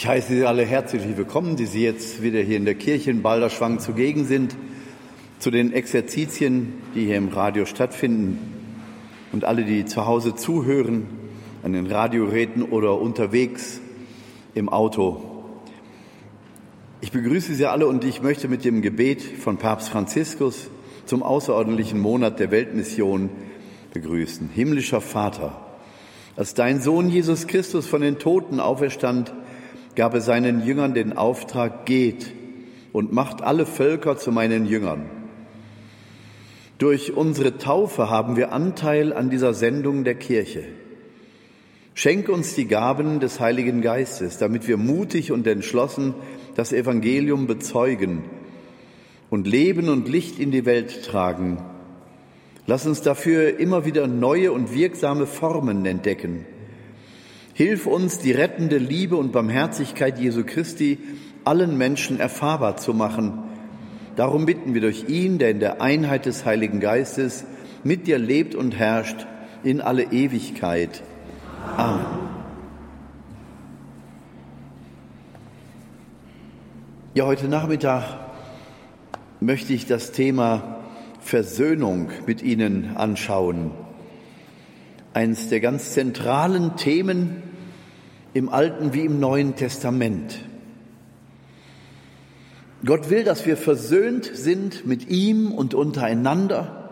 Ich heiße Sie alle herzlich willkommen, die Sie jetzt wieder hier in der Kirche in Balderschwang zugegen sind, zu den Exerzitien, die hier im Radio stattfinden und alle, die zu Hause zuhören, an den Radioräten oder unterwegs im Auto. Ich begrüße Sie alle und ich möchte mit dem Gebet von Papst Franziskus zum außerordentlichen Monat der Weltmission begrüßen. Himmlischer Vater, als dein Sohn Jesus Christus von den Toten auferstand, gab er seinen Jüngern den Auftrag, geht und macht alle Völker zu meinen Jüngern. Durch unsere Taufe haben wir Anteil an dieser Sendung der Kirche. Schenk uns die Gaben des Heiligen Geistes, damit wir mutig und entschlossen das Evangelium bezeugen und Leben und Licht in die Welt tragen. Lass uns dafür immer wieder neue und wirksame Formen entdecken Hilf uns, die rettende Liebe und Barmherzigkeit Jesu Christi allen Menschen erfahrbar zu machen. Darum bitten wir durch ihn, der in der Einheit des Heiligen Geistes mit dir lebt und herrscht in alle Ewigkeit. Amen. Ja, heute Nachmittag möchte ich das Thema Versöhnung mit Ihnen anschauen. Eines der ganz zentralen Themen im Alten wie im Neuen Testament. Gott will, dass wir versöhnt sind mit ihm und untereinander.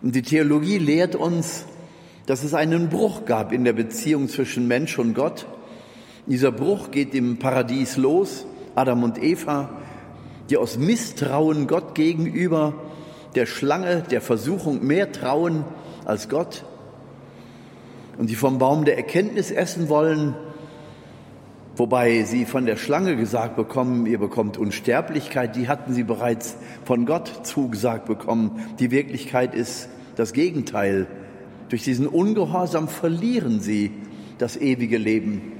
Und die Theologie lehrt uns, dass es einen Bruch gab in der Beziehung zwischen Mensch und Gott. Dieser Bruch geht im Paradies los, Adam und Eva, die aus Misstrauen Gott gegenüber der Schlange, der Versuchung mehr trauen als Gott und die vom Baum der Erkenntnis essen wollen, wobei sie von der Schlange gesagt bekommen, ihr bekommt Unsterblichkeit, die hatten sie bereits von Gott zugesagt bekommen. Die Wirklichkeit ist das Gegenteil. Durch diesen Ungehorsam verlieren sie das ewige Leben.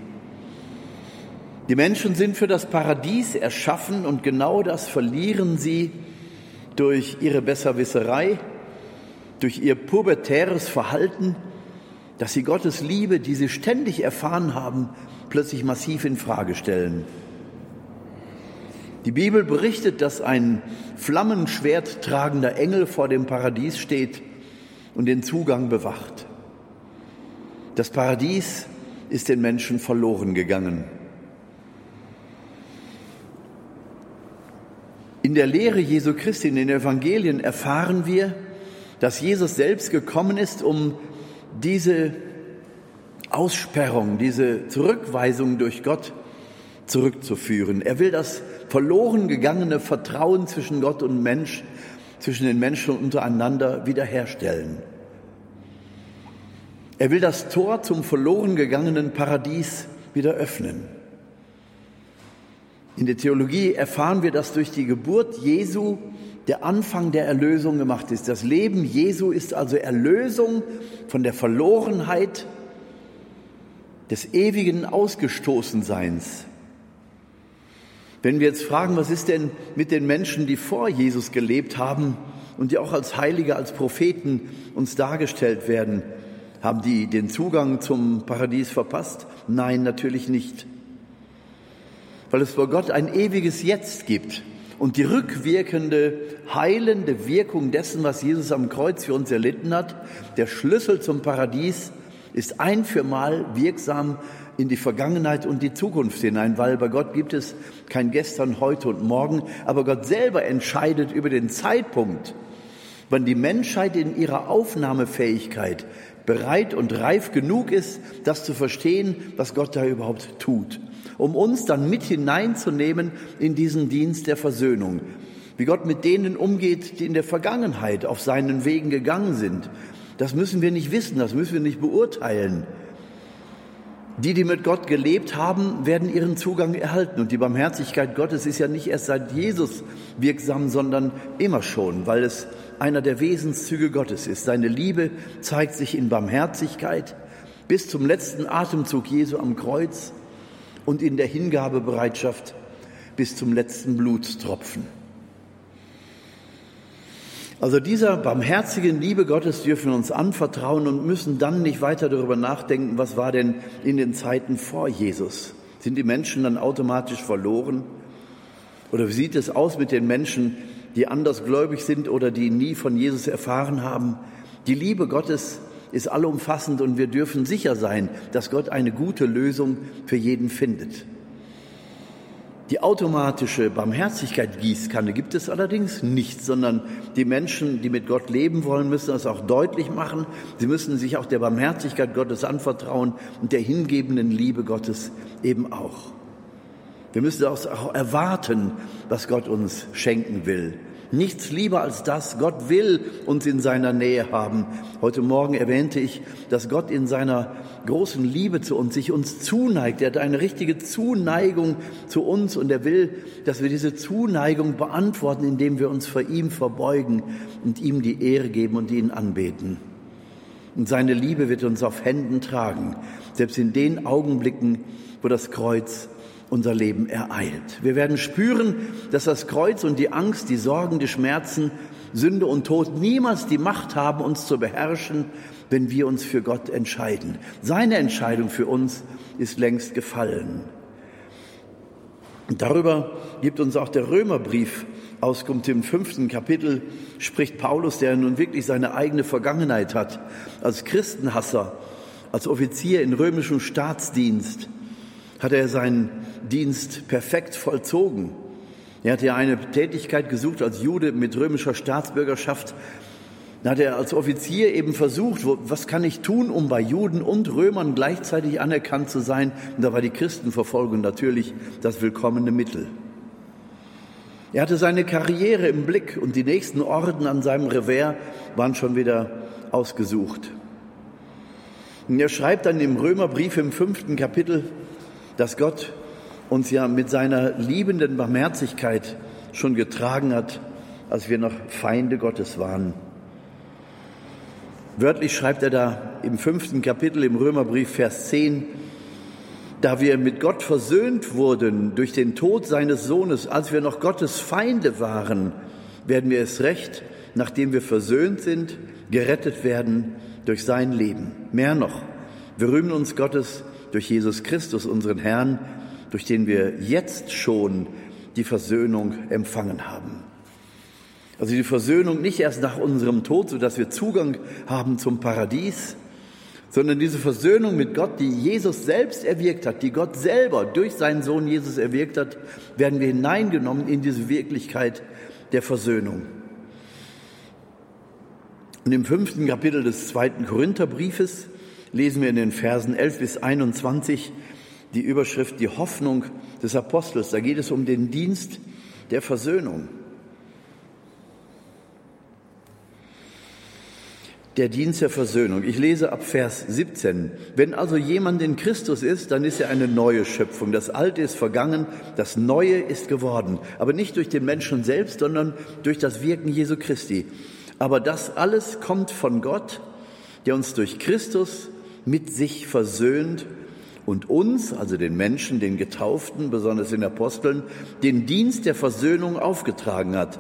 Die Menschen sind für das Paradies erschaffen und genau das verlieren sie durch ihre Besserwisserei, durch ihr pubertäres Verhalten dass sie Gottes Liebe, die sie ständig erfahren haben, plötzlich massiv in Frage stellen. Die Bibel berichtet, dass ein Flammenschwert tragender Engel vor dem Paradies steht und den Zugang bewacht. Das Paradies ist den Menschen verloren gegangen. In der Lehre Jesu Christi, in den Evangelien erfahren wir, dass Jesus selbst gekommen ist, um diese Aussperrung, diese Zurückweisung durch Gott zurückzuführen. Er will das verloren gegangene Vertrauen zwischen Gott und Mensch, zwischen den Menschen untereinander wiederherstellen. Er will das Tor zum verloren gegangenen Paradies wieder öffnen. In der Theologie erfahren wir, dass durch die Geburt Jesu der Anfang der Erlösung gemacht ist. Das Leben Jesu ist also Erlösung von der Verlorenheit des ewigen Ausgestoßenseins. Wenn wir jetzt fragen, was ist denn mit den Menschen, die vor Jesus gelebt haben und die auch als Heilige, als Propheten uns dargestellt werden, haben die den Zugang zum Paradies verpasst? Nein, natürlich nicht. Weil es vor Gott ein ewiges Jetzt gibt und die rückwirkende, heilende Wirkung dessen, was Jesus am Kreuz für uns erlitten hat, der Schlüssel zum Paradies, ist ein für mal wirksam in die Vergangenheit und die Zukunft hinein, weil bei Gott gibt es kein Gestern, heute und morgen, aber Gott selber entscheidet über den Zeitpunkt, wann die Menschheit in ihrer Aufnahmefähigkeit bereit und reif genug ist, das zu verstehen, was Gott da überhaupt tut um uns dann mit hineinzunehmen in diesen Dienst der Versöhnung. Wie Gott mit denen umgeht, die in der Vergangenheit auf seinen Wegen gegangen sind. Das müssen wir nicht wissen, das müssen wir nicht beurteilen. Die, die mit Gott gelebt haben, werden ihren Zugang erhalten. Und die Barmherzigkeit Gottes ist ja nicht erst seit Jesus wirksam, sondern immer schon, weil es einer der Wesenszüge Gottes ist. Seine Liebe zeigt sich in Barmherzigkeit bis zum letzten Atemzug Jesu am Kreuz und in der Hingabebereitschaft bis zum letzten Blutstropfen. Also dieser barmherzigen Liebe Gottes dürfen wir uns anvertrauen und müssen dann nicht weiter darüber nachdenken, was war denn in den Zeiten vor Jesus. Sind die Menschen dann automatisch verloren? Oder wie sieht es aus mit den Menschen, die andersgläubig sind oder die nie von Jesus erfahren haben? Die Liebe Gottes ist allumfassend und wir dürfen sicher sein, dass Gott eine gute Lösung für jeden findet. Die automatische Barmherzigkeit-Gießkanne gibt es allerdings nicht, sondern die Menschen, die mit Gott leben wollen, müssen das auch deutlich machen. Sie müssen sich auch der Barmherzigkeit Gottes anvertrauen und der hingebenden Liebe Gottes eben auch. Wir müssen auch erwarten, was Gott uns schenken will. Nichts lieber als das. Gott will uns in seiner Nähe haben. Heute Morgen erwähnte ich, dass Gott in seiner großen Liebe zu uns sich uns zuneigt. Er hat eine richtige Zuneigung zu uns und er will, dass wir diese Zuneigung beantworten, indem wir uns vor ihm verbeugen und ihm die Ehre geben und ihn anbeten. Und seine Liebe wird uns auf Händen tragen, selbst in den Augenblicken, wo das Kreuz unser Leben ereilt. Wir werden spüren, dass das Kreuz und die Angst, die Sorgen, die Schmerzen, Sünde und Tod niemals die Macht haben, uns zu beherrschen, wenn wir uns für Gott entscheiden. Seine Entscheidung für uns ist längst gefallen. Darüber gibt uns auch der Römerbrief Auskunft im fünften Kapitel, spricht Paulus, der nun wirklich seine eigene Vergangenheit hat, als Christenhasser, als Offizier in römischem Staatsdienst, hat er seinen Dienst perfekt vollzogen. Er hat ja eine Tätigkeit gesucht als Jude mit römischer Staatsbürgerschaft. Da hat er als Offizier eben versucht, was kann ich tun, um bei Juden und Römern gleichzeitig anerkannt zu sein? Und da war die Christenverfolgung natürlich das willkommene Mittel. Er hatte seine Karriere im Blick und die nächsten Orden an seinem Revers waren schon wieder ausgesucht. Und er schreibt dann im Römerbrief im fünften Kapitel, dass Gott uns ja mit seiner liebenden Barmherzigkeit schon getragen hat, als wir noch Feinde Gottes waren. Wörtlich schreibt er da im fünften Kapitel im Römerbrief, Vers 10, da wir mit Gott versöhnt wurden durch den Tod seines Sohnes, als wir noch Gottes Feinde waren, werden wir es recht, nachdem wir versöhnt sind, gerettet werden durch sein Leben. Mehr noch, wir rühmen uns Gottes durch Jesus Christus, unseren Herrn, durch den wir jetzt schon die Versöhnung empfangen haben. Also die Versöhnung nicht erst nach unserem Tod, so dass wir Zugang haben zum Paradies, sondern diese Versöhnung mit Gott, die Jesus selbst erwirkt hat, die Gott selber durch seinen Sohn Jesus erwirkt hat, werden wir hineingenommen in diese Wirklichkeit der Versöhnung. Und im fünften Kapitel des zweiten Korintherbriefes lesen wir in den Versen 11 bis 21 die Überschrift Die Hoffnung des Apostels. Da geht es um den Dienst der Versöhnung. Der Dienst der Versöhnung. Ich lese ab Vers 17. Wenn also jemand in Christus ist, dann ist er eine neue Schöpfung. Das Alte ist vergangen, das Neue ist geworden. Aber nicht durch den Menschen selbst, sondern durch das Wirken Jesu Christi. Aber das alles kommt von Gott, der uns durch Christus mit sich versöhnt und uns, also den Menschen, den Getauften, besonders den Aposteln, den Dienst der Versöhnung aufgetragen hat.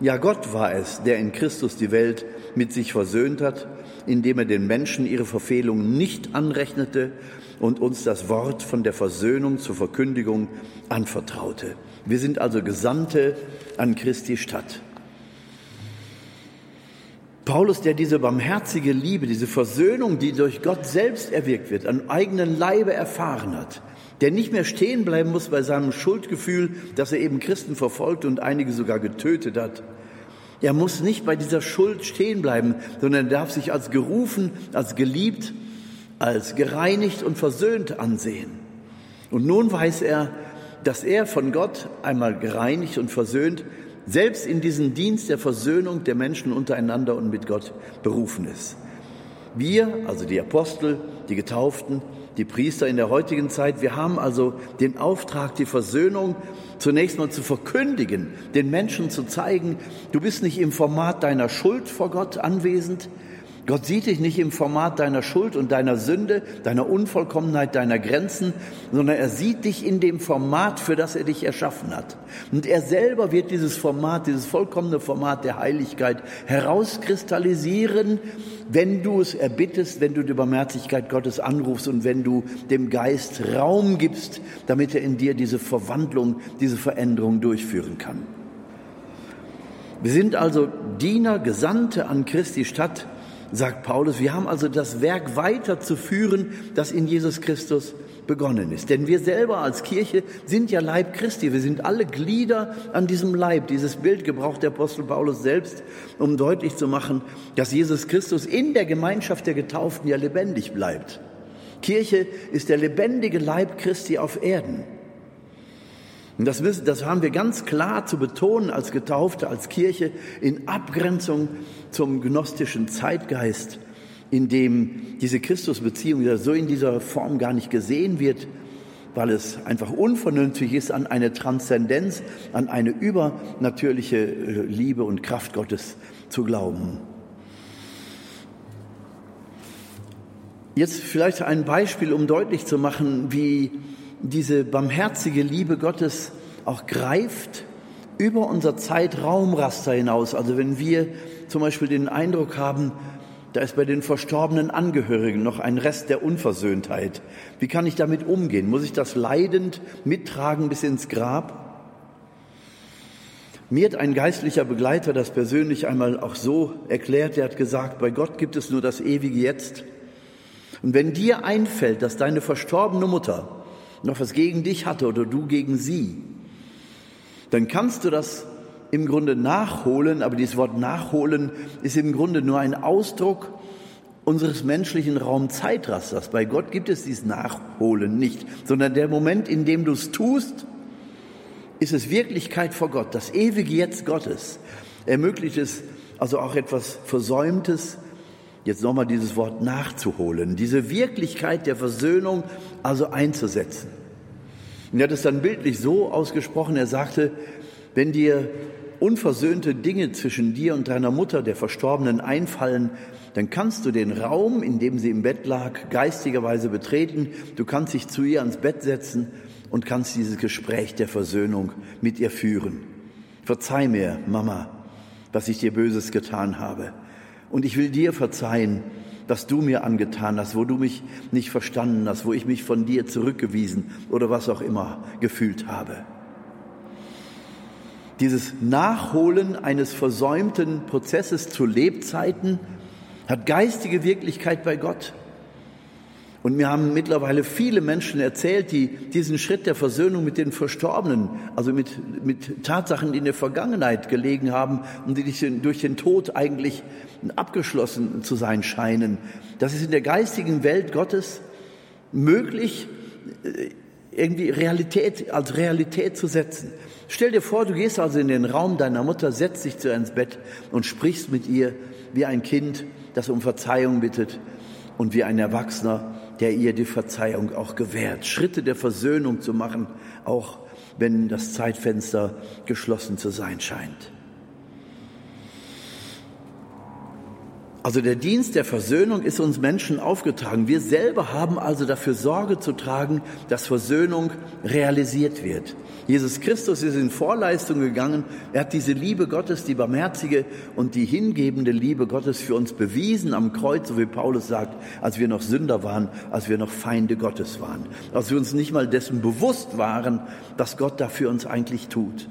Ja, Gott war es, der in Christus die Welt mit sich versöhnt hat, indem er den Menschen ihre Verfehlungen nicht anrechnete und uns das Wort von der Versöhnung zur Verkündigung anvertraute. Wir sind also Gesandte an Christi Stadt. Paulus, der diese barmherzige Liebe, diese Versöhnung, die durch Gott selbst erwirkt wird, an eigenen Leibe erfahren hat, der nicht mehr stehen bleiben muss bei seinem Schuldgefühl, dass er eben Christen verfolgt und einige sogar getötet hat. Er muss nicht bei dieser Schuld stehen bleiben, sondern er darf sich als gerufen, als geliebt, als gereinigt und versöhnt ansehen. Und nun weiß er, dass er von Gott einmal gereinigt und versöhnt selbst in diesen Dienst der Versöhnung der Menschen untereinander und mit Gott berufen ist. Wir, also die Apostel, die Getauften, die Priester in der heutigen Zeit, wir haben also den Auftrag, die Versöhnung zunächst mal zu verkündigen, den Menschen zu zeigen, du bist nicht im Format deiner Schuld vor Gott anwesend, Gott sieht dich nicht im Format deiner Schuld und deiner Sünde, deiner Unvollkommenheit, deiner Grenzen, sondern er sieht dich in dem Format, für das er dich erschaffen hat. Und er selber wird dieses Format, dieses vollkommene Format der Heiligkeit herauskristallisieren, wenn du es erbittest, wenn du die Barmherzigkeit Gottes anrufst und wenn du dem Geist Raum gibst, damit er in dir diese Verwandlung, diese Veränderung durchführen kann. Wir sind also Diener, Gesandte an Christi Stadt, sagt Paulus. Wir haben also das Werk weiterzuführen, das in Jesus Christus begonnen ist. Denn wir selber als Kirche sind ja Leib Christi. Wir sind alle Glieder an diesem Leib. Dieses Bild gebraucht der Apostel Paulus selbst, um deutlich zu machen, dass Jesus Christus in der Gemeinschaft der Getauften ja lebendig bleibt. Kirche ist der lebendige Leib Christi auf Erden. Und das, müssen, das haben wir ganz klar zu betonen als Getaufte, als Kirche in Abgrenzung zum gnostischen Zeitgeist, in dem diese Christusbeziehung so in dieser Form gar nicht gesehen wird, weil es einfach unvernünftig ist, an eine Transzendenz, an eine übernatürliche äh, Liebe und Kraft Gottes zu glauben. Jetzt vielleicht ein Beispiel, um deutlich zu machen, wie diese barmherzige Liebe Gottes auch greift über unser Zeitraumraster hinaus. Also wenn wir zum Beispiel den Eindruck haben, da ist bei den verstorbenen Angehörigen noch ein Rest der Unversöhntheit. Wie kann ich damit umgehen? Muss ich das leidend mittragen bis ins Grab? Mir hat ein geistlicher Begleiter das persönlich einmal auch so erklärt. Er hat gesagt, bei Gott gibt es nur das ewige Jetzt. Und wenn dir einfällt, dass deine verstorbene Mutter noch was gegen dich hatte oder du gegen sie, dann kannst du das im Grunde nachholen, aber dieses Wort nachholen ist im Grunde nur ein Ausdruck unseres menschlichen Raumzeitrasters. Bei Gott gibt es dieses Nachholen nicht, sondern der Moment, in dem du es tust, ist es Wirklichkeit vor Gott. Das ewige Jetzt Gottes ermöglicht es also auch etwas Versäumtes, jetzt nochmal dieses Wort nachzuholen, diese Wirklichkeit der Versöhnung also einzusetzen. Und er hat es dann bildlich so ausgesprochen, er sagte, wenn dir unversöhnte Dinge zwischen dir und deiner Mutter, der Verstorbenen, einfallen, dann kannst du den Raum, in dem sie im Bett lag, geistigerweise betreten, du kannst dich zu ihr ans Bett setzen und kannst dieses Gespräch der Versöhnung mit ihr führen. Verzeih mir, Mama, was ich dir Böses getan habe. Und ich will dir verzeihen, was du mir angetan hast, wo du mich nicht verstanden hast, wo ich mich von dir zurückgewiesen oder was auch immer gefühlt habe. Dieses Nachholen eines versäumten Prozesses zu Lebzeiten hat geistige Wirklichkeit bei Gott. Und mir haben mittlerweile viele Menschen erzählt, die diesen Schritt der Versöhnung mit den Verstorbenen, also mit, mit Tatsachen, die in der Vergangenheit gelegen haben und die durch den Tod eigentlich abgeschlossen zu sein scheinen. Das ist in der geistigen Welt Gottes möglich, äh, irgendwie Realität als Realität zu setzen. Stell dir vor, du gehst also in den Raum deiner Mutter, setzt dich zu ihr ins Bett und sprichst mit ihr wie ein Kind, das um Verzeihung bittet und wie ein Erwachsener, der ihr die Verzeihung auch gewährt. Schritte der Versöhnung zu machen, auch wenn das Zeitfenster geschlossen zu sein scheint. Also der Dienst der Versöhnung ist uns Menschen aufgetragen. Wir selber haben also dafür Sorge zu tragen, dass Versöhnung realisiert wird. Jesus Christus ist in Vorleistung gegangen. Er hat diese Liebe Gottes, die barmherzige und die hingebende Liebe Gottes für uns bewiesen am Kreuz, so wie Paulus sagt, als wir noch Sünder waren, als wir noch Feinde Gottes waren, als wir uns nicht mal dessen bewusst waren, was Gott da für uns eigentlich tut.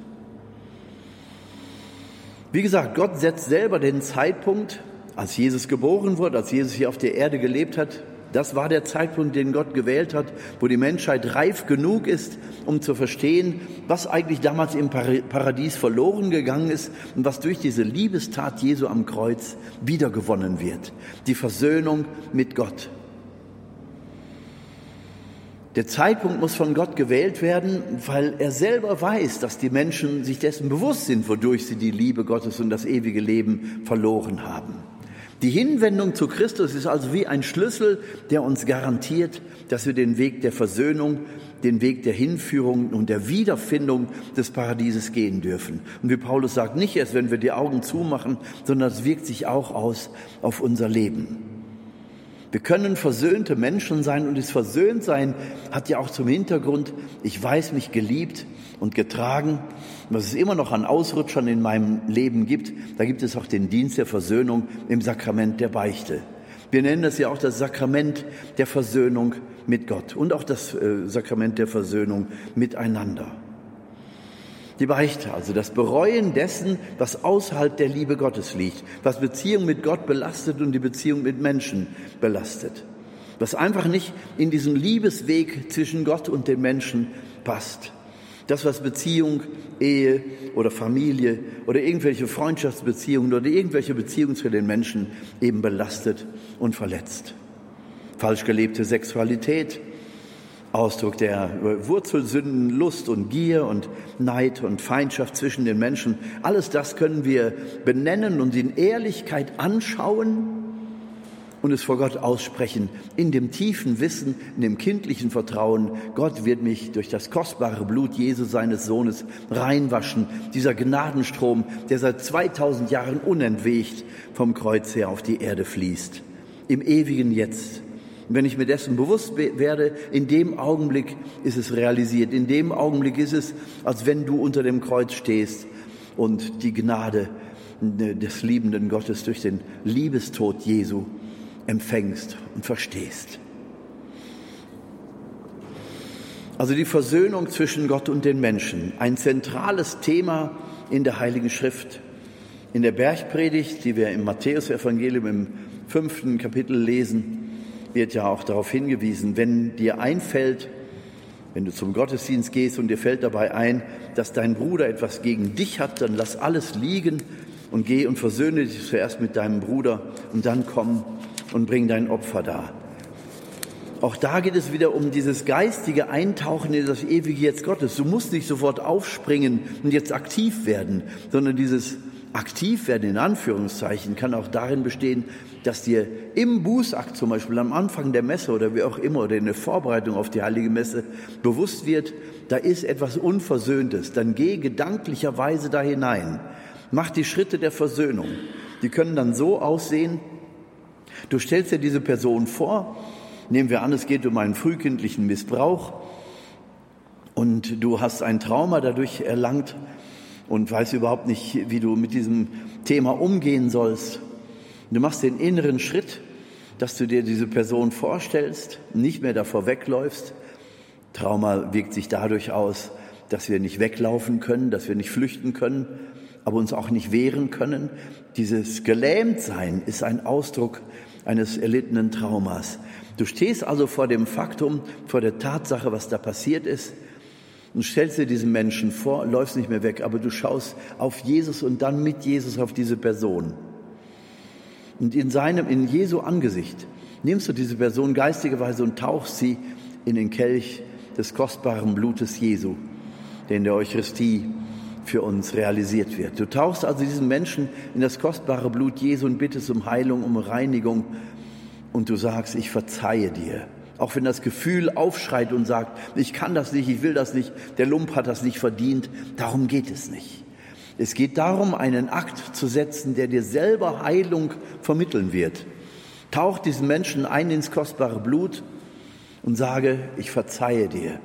Wie gesagt, Gott setzt selber den Zeitpunkt, als Jesus geboren wurde, als Jesus hier auf der Erde gelebt hat, das war der Zeitpunkt, den Gott gewählt hat, wo die Menschheit reif genug ist, um zu verstehen, was eigentlich damals im Paradies verloren gegangen ist und was durch diese Liebestat Jesu am Kreuz wiedergewonnen wird. Die Versöhnung mit Gott. Der Zeitpunkt muss von Gott gewählt werden, weil er selber weiß, dass die Menschen sich dessen bewusst sind, wodurch sie die Liebe Gottes und das ewige Leben verloren haben. Die Hinwendung zu Christus ist also wie ein Schlüssel, der uns garantiert, dass wir den Weg der Versöhnung, den Weg der Hinführung und der Wiederfindung des Paradieses gehen dürfen. Und wie Paulus sagt, nicht erst, wenn wir die Augen zumachen, sondern es wirkt sich auch aus auf unser Leben. Wir können versöhnte Menschen sein und das Versöhntsein hat ja auch zum Hintergrund, ich weiß mich geliebt und getragen. Was es immer noch an Ausrutschern in meinem Leben gibt, da gibt es auch den Dienst der Versöhnung im Sakrament der Beichte. Wir nennen das ja auch das Sakrament der Versöhnung mit Gott und auch das äh, Sakrament der Versöhnung miteinander. Die Beichte, also das Bereuen dessen, was außerhalb der Liebe Gottes liegt, was Beziehung mit Gott belastet und die Beziehung mit Menschen belastet, was einfach nicht in diesen Liebesweg zwischen Gott und den Menschen passt. Das, was Beziehung, Ehe oder Familie oder irgendwelche Freundschaftsbeziehungen oder irgendwelche Beziehungen zu den Menschen eben belastet und verletzt. Falsch gelebte Sexualität, Ausdruck der Wurzelsünden, Lust und Gier und Neid und Feindschaft zwischen den Menschen. Alles das können wir benennen und in Ehrlichkeit anschauen und es vor Gott aussprechen, in dem tiefen Wissen, in dem kindlichen Vertrauen, Gott wird mich durch das kostbare Blut Jesu seines Sohnes reinwaschen. Dieser Gnadenstrom, der seit 2000 Jahren unentwegt vom Kreuz her auf die Erde fließt. Im ewigen Jetzt und wenn ich mir dessen bewusst werde, in dem Augenblick ist es realisiert. In dem Augenblick ist es, als wenn du unter dem Kreuz stehst und die Gnade des liebenden Gottes durch den Liebestod Jesu empfängst und verstehst. Also die Versöhnung zwischen Gott und den Menschen, ein zentrales Thema in der Heiligen Schrift. In der Bergpredigt, die wir im Matthäusevangelium im fünften Kapitel lesen, wird ja auch darauf hingewiesen, wenn dir einfällt, wenn du zum Gottesdienst gehst und dir fällt dabei ein, dass dein Bruder etwas gegen dich hat, dann lass alles liegen und geh und versöhne dich zuerst mit deinem Bruder und dann komm und bring dein Opfer dar. Auch da geht es wieder um dieses geistige Eintauchen in das ewige Jetzt Gottes. Du musst nicht sofort aufspringen und jetzt aktiv werden, sondern dieses aktiv werden in Anführungszeichen kann auch darin bestehen, dass dir im Bußakt zum Beispiel am Anfang der Messe oder wie auch immer oder in der Vorbereitung auf die heilige Messe bewusst wird, da ist etwas Unversöhntes, dann geh gedanklicherweise da hinein. Mach die Schritte der Versöhnung. Die können dann so aussehen, du stellst dir diese Person vor, nehmen wir an, es geht um einen frühkindlichen Missbrauch. Und du hast ein Trauma dadurch erlangt und weißt überhaupt nicht, wie du mit diesem Thema umgehen sollst. Du machst den inneren Schritt, dass du dir diese Person vorstellst, nicht mehr davor wegläufst. Trauma wirkt sich dadurch aus, dass wir nicht weglaufen können, dass wir nicht flüchten können, aber uns auch nicht wehren können. Dieses Gelähmtsein ist ein Ausdruck eines erlittenen Traumas. Du stehst also vor dem Faktum, vor der Tatsache, was da passiert ist, und stellst dir diesen Menschen vor, läufst nicht mehr weg, aber du schaust auf Jesus und dann mit Jesus auf diese Person. Und in seinem, in Jesu Angesicht nimmst du diese Person geistigerweise und tauchst sie in den Kelch des kostbaren Blutes Jesu, der in der Eucharistie für uns realisiert wird. Du tauchst also diesen Menschen in das kostbare Blut Jesu und bittest um Heilung, um Reinigung und du sagst, ich verzeihe dir. Auch wenn das Gefühl aufschreit und sagt, ich kann das nicht, ich will das nicht, der Lump hat das nicht verdient, darum geht es nicht. Es geht darum, einen Akt zu setzen, der dir selber Heilung vermitteln wird. Tauch diesen Menschen ein ins kostbare Blut und sage, ich verzeihe dir.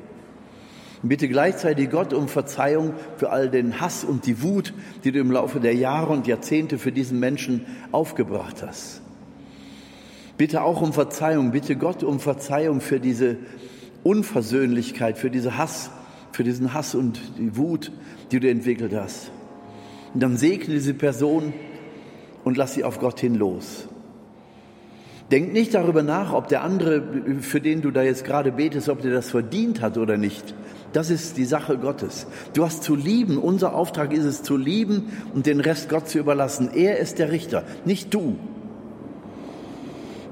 Bitte gleichzeitig Gott um Verzeihung für all den Hass und die Wut, die du im Laufe der Jahre und Jahrzehnte für diesen Menschen aufgebracht hast. Bitte auch um Verzeihung, bitte Gott um Verzeihung für diese Unversöhnlichkeit, für diese Hass, für diesen Hass und die Wut, die du entwickelt hast. Und dann segne diese Person und lass sie auf Gott hin los. Denk nicht darüber nach, ob der andere, für den du da jetzt gerade betest, ob der das verdient hat oder nicht. Das ist die Sache Gottes. Du hast zu lieben. Unser Auftrag ist es zu lieben und den Rest Gott zu überlassen. Er ist der Richter, nicht du.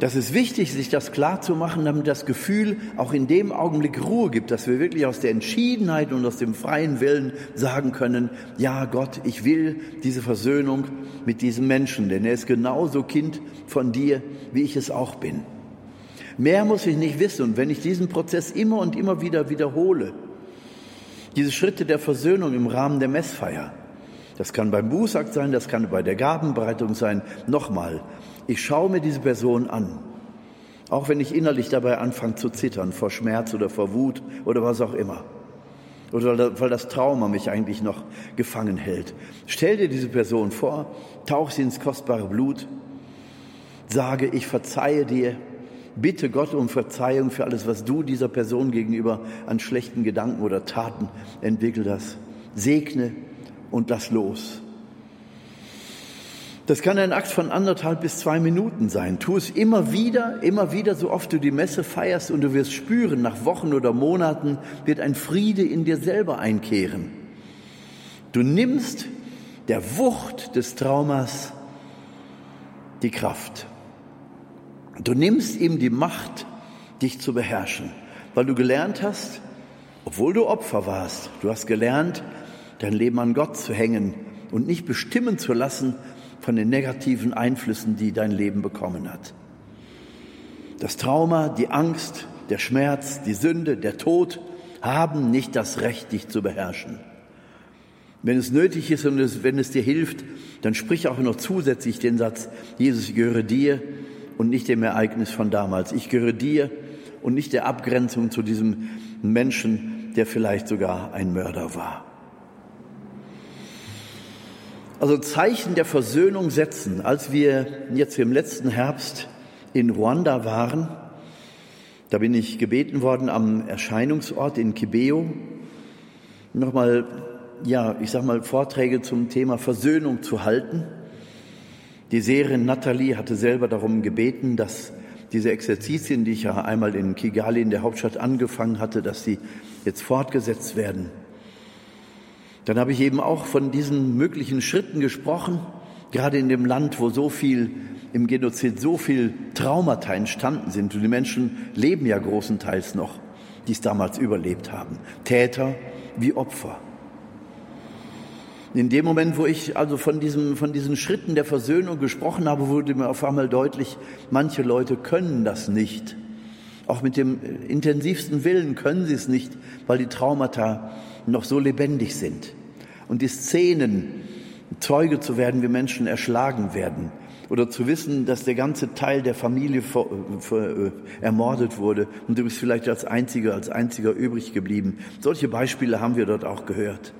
Das ist wichtig, sich das klar zu machen, damit das Gefühl auch in dem Augenblick Ruhe gibt, dass wir wirklich aus der Entschiedenheit und aus dem freien Willen sagen können, ja Gott, ich will diese Versöhnung mit diesem Menschen, denn er ist genauso Kind von dir, wie ich es auch bin. Mehr muss ich nicht wissen und wenn ich diesen Prozess immer und immer wieder wiederhole, diese Schritte der Versöhnung im Rahmen der Messfeier, das kann beim Bußakt sein, das kann bei der Gabenbereitung sein. Nochmal, ich schaue mir diese Person an. Auch wenn ich innerlich dabei anfange zu zittern vor Schmerz oder vor Wut oder was auch immer. Oder weil das Trauma mich eigentlich noch gefangen hält. Stell dir diese Person vor, tauch sie ins kostbare Blut, sage, ich verzeihe dir, bitte Gott um Verzeihung für alles, was du dieser Person gegenüber an schlechten Gedanken oder Taten entwickelt hast. Segne und lass los. Das kann ein Akt von anderthalb bis zwei Minuten sein. Tu es immer wieder, immer wieder, so oft du die Messe feierst und du wirst spüren, nach Wochen oder Monaten wird ein Friede in dir selber einkehren. Du nimmst der Wucht des Traumas die Kraft. Du nimmst ihm die Macht, dich zu beherrschen, weil du gelernt hast, obwohl du Opfer warst, du hast gelernt, dein Leben an Gott zu hängen und nicht bestimmen zu lassen von den negativen Einflüssen, die dein Leben bekommen hat. Das Trauma, die Angst, der Schmerz, die Sünde, der Tod haben nicht das Recht, dich zu beherrschen. Wenn es nötig ist und es, wenn es dir hilft, dann sprich auch noch zusätzlich den Satz, Jesus, ich gehöre dir und nicht dem Ereignis von damals. Ich gehöre dir und nicht der Abgrenzung zu diesem Menschen, der vielleicht sogar ein Mörder war. Also Zeichen der Versöhnung setzen. Als wir jetzt im letzten Herbst in Ruanda waren, da bin ich gebeten worden am Erscheinungsort in Kibeo, nochmal, ja, ich sag mal, Vorträge zum Thema Versöhnung zu halten. Die Seherin Nathalie hatte selber darum gebeten, dass diese Exerzitien, die ich ja einmal in Kigali in der Hauptstadt angefangen hatte, dass sie jetzt fortgesetzt werden. Dann habe ich eben auch von diesen möglichen Schritten gesprochen, gerade in dem Land, wo so viel im Genozid so viel Traumata entstanden sind. Und die Menschen leben ja großenteils noch, die es damals überlebt haben. Täter wie Opfer. In dem Moment, wo ich also von, diesem, von diesen Schritten der Versöhnung gesprochen habe, wurde mir auf einmal deutlich, manche Leute können das nicht. Auch mit dem intensivsten Willen können sie es nicht, weil die Traumata noch so lebendig sind. Und die Szenen, Zeuge zu werden, wie Menschen erschlagen werden oder zu wissen, dass der ganze Teil der Familie vor, vor, äh, ermordet wurde und du bist vielleicht als Einziger, als Einziger übrig geblieben. Solche Beispiele haben wir dort auch gehört.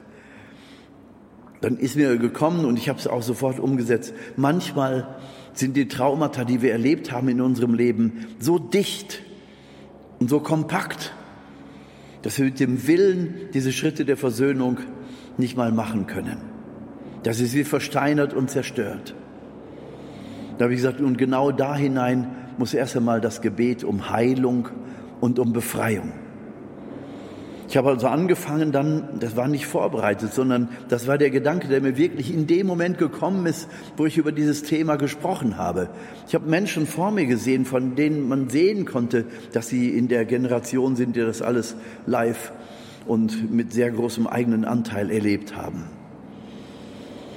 Dann ist mir gekommen und ich habe es auch sofort umgesetzt. Manchmal sind die Traumata, die wir erlebt haben in unserem Leben, so dicht und so kompakt, dass wir mit dem Willen diese Schritte der Versöhnung nicht mal machen können. Das ist wie versteinert und zerstört. Da habe ich gesagt, und genau da hinein muss erst einmal das Gebet um Heilung und um Befreiung. Ich habe also angefangen dann, das war nicht vorbereitet, sondern das war der Gedanke, der mir wirklich in dem Moment gekommen ist, wo ich über dieses Thema gesprochen habe. Ich habe Menschen vor mir gesehen, von denen man sehen konnte, dass sie in der Generation sind, die das alles live und mit sehr großem eigenen Anteil erlebt haben.